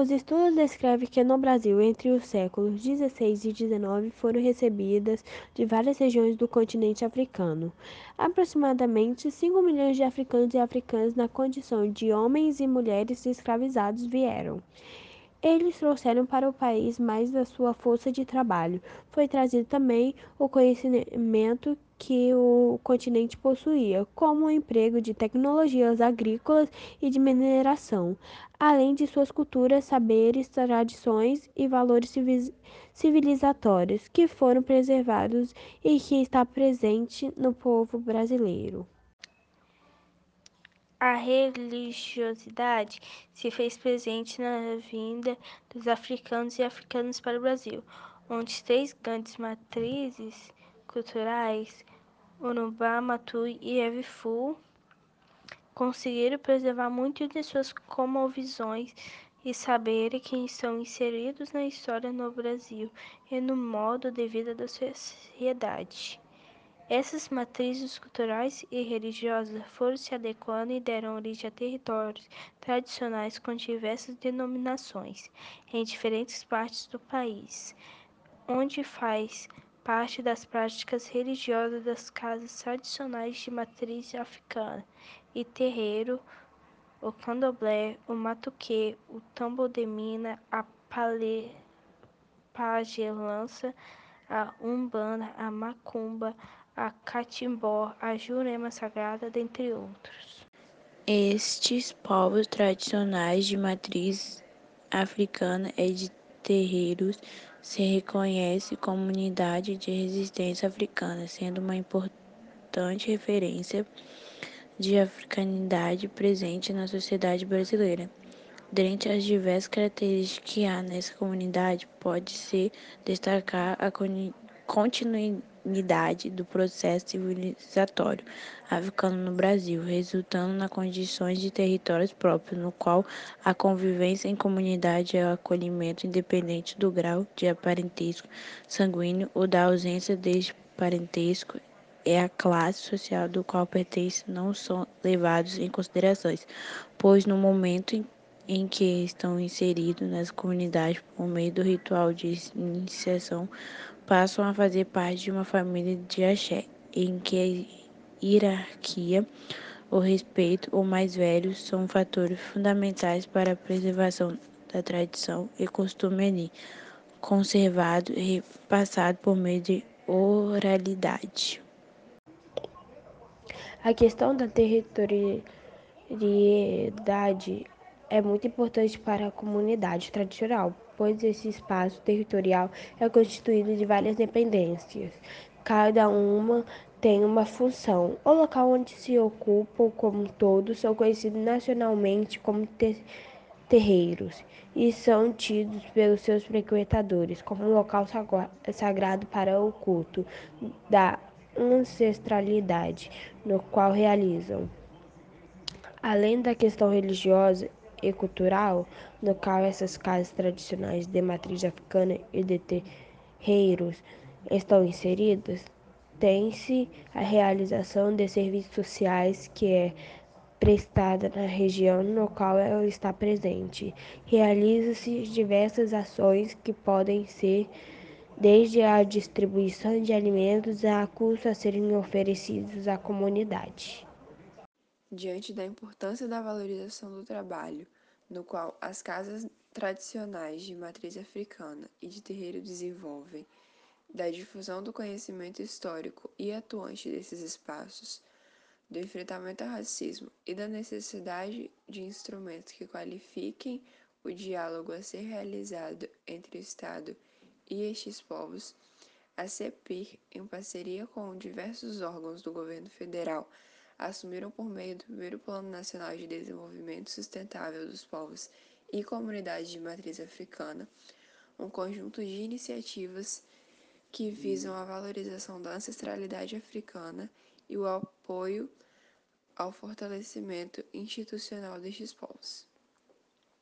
Os estudos descrevem que no Brasil, entre os séculos XVI e XIX, foram recebidas de várias regiões do continente africano. Aproximadamente 5 milhões de africanos e africanas na condição de homens e mulheres escravizados vieram. Eles trouxeram para o país mais da sua força de trabalho. Foi trazido também o conhecimento que o continente possuía, como o emprego de tecnologias agrícolas e de mineração, além de suas culturas, saberes, tradições e valores civilizatórios que foram preservados e que está presente no povo brasileiro. A religiosidade se fez presente na vinda dos africanos e africanas para o Brasil, onde três grandes matrizes culturais, Urubá, Matui e Evifu, conseguiram preservar muitas de suas cosmovisões e saberes que estão inseridos na história no Brasil e no modo de vida da sociedade. Essas matrizes culturais e religiosas foram se adequando e deram origem a territórios tradicionais com diversas denominações em diferentes partes do país, onde faz parte das práticas religiosas das casas tradicionais de matriz africana e terreiro, o candomblé, o matuque, o tambor de mina, a pagelança, a umbanda, a macumba, a catimbó, a jurema sagrada, dentre outros. Estes povos tradicionais de matriz africana e de terreiros se reconhece como unidade de resistência africana, sendo uma importante referência de africanidade presente na sociedade brasileira. Dentre as diversas características que há nessa comunidade, pode-se destacar a continuidade do processo civilizatório africano no Brasil, resultando nas condições de territórios próprios, no qual a convivência em comunidade é o acolhimento independente do grau de parentesco sanguíneo ou da ausência deste parentesco é a classe social do qual pertence não são levados em considerações, pois no momento em, em que estão inseridos nas comunidades por meio do ritual de iniciação, passam a fazer parte de uma família de axé, em que a hierarquia, o respeito ou mais velhos são fatores fundamentais para a preservação da tradição e costume ali, conservado e passado por meio de oralidade. A questão da territorialidade é muito importante para a comunidade tradicional, pois esse espaço territorial é constituído de várias dependências. Cada uma tem uma função. O local onde se ocupam como um todo são conhecidos nacionalmente como terreiros e são tidos pelos seus frequentadores como um local sagrado para o culto da ancestralidade, no qual realizam. Além da questão religiosa e cultural, no qual essas casas tradicionais de matriz africana e de terreiros estão inseridas, tem-se a realização de serviços sociais que é prestada na região no qual ela está presente. Realizam-se diversas ações que podem ser desde a distribuição de alimentos a cursos a serem oferecidos à comunidade. Diante da importância da valorização do trabalho, no qual as casas tradicionais de matriz africana e de terreiro desenvolvem, da difusão do conhecimento histórico e atuante desses espaços, do enfrentamento ao racismo e da necessidade de instrumentos que qualifiquem o diálogo a ser realizado entre o Estado e estes povos, a CEPIR, em parceria com diversos órgãos do governo federal, assumiram por meio do primeiro Plano Nacional de Desenvolvimento Sustentável dos Povos e Comunidades de Matriz Africana, um conjunto de iniciativas que visam a valorização da ancestralidade africana e o apoio ao fortalecimento institucional destes povos.